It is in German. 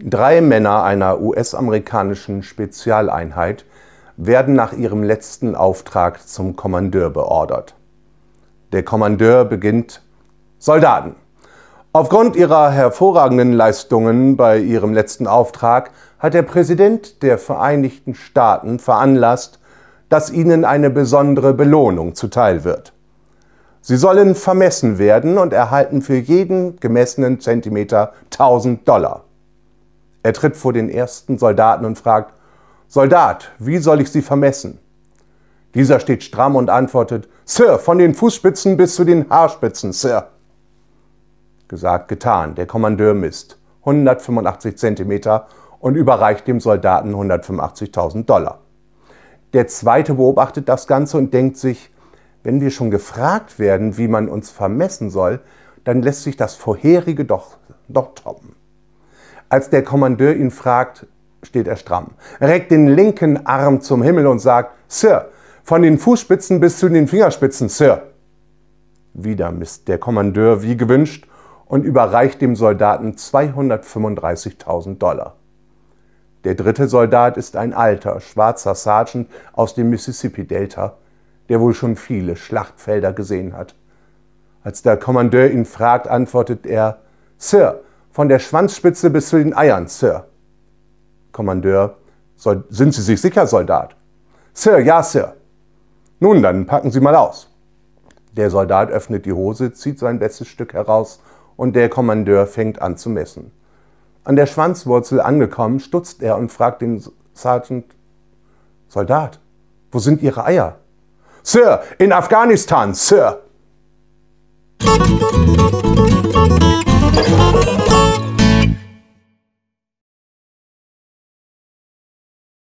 Drei Männer einer US-amerikanischen Spezialeinheit werden nach ihrem letzten Auftrag zum Kommandeur beordert. Der Kommandeur beginnt Soldaten. Aufgrund ihrer hervorragenden Leistungen bei ihrem letzten Auftrag hat der Präsident der Vereinigten Staaten veranlasst, dass ihnen eine besondere Belohnung zuteil wird. Sie sollen vermessen werden und erhalten für jeden gemessenen Zentimeter 1000 Dollar. Er tritt vor den ersten Soldaten und fragt, Soldat, wie soll ich Sie vermessen? Dieser steht stramm und antwortet, Sir, von den Fußspitzen bis zu den Haarspitzen, Sir. Gesagt, getan. Der Kommandeur misst 185 Zentimeter und überreicht dem Soldaten 185.000 Dollar. Der zweite beobachtet das Ganze und denkt sich, wenn wir schon gefragt werden, wie man uns vermessen soll, dann lässt sich das vorherige doch, doch toppen. Als der Kommandeur ihn fragt, steht er stramm, reckt den linken Arm zum Himmel und sagt, Sir, von den Fußspitzen bis zu den Fingerspitzen, Sir. Wieder misst der Kommandeur wie gewünscht und überreicht dem Soldaten 235.000 Dollar. Der dritte Soldat ist ein alter, schwarzer Sergeant aus dem Mississippi-Delta, der wohl schon viele Schlachtfelder gesehen hat. Als der Kommandeur ihn fragt, antwortet er, Sir, von der Schwanzspitze bis zu den Eiern, Sir. Kommandeur, sind Sie sich sicher, Soldat? Sir, ja, Sir. Nun, dann packen Sie mal aus. Der Soldat öffnet die Hose, zieht sein bestes Stück heraus und der Kommandeur fängt an zu messen. An der Schwanzwurzel angekommen, stutzt er und fragt den Sergeant, Soldat, wo sind Ihre Eier? Sir, in Afghanistan, Sir.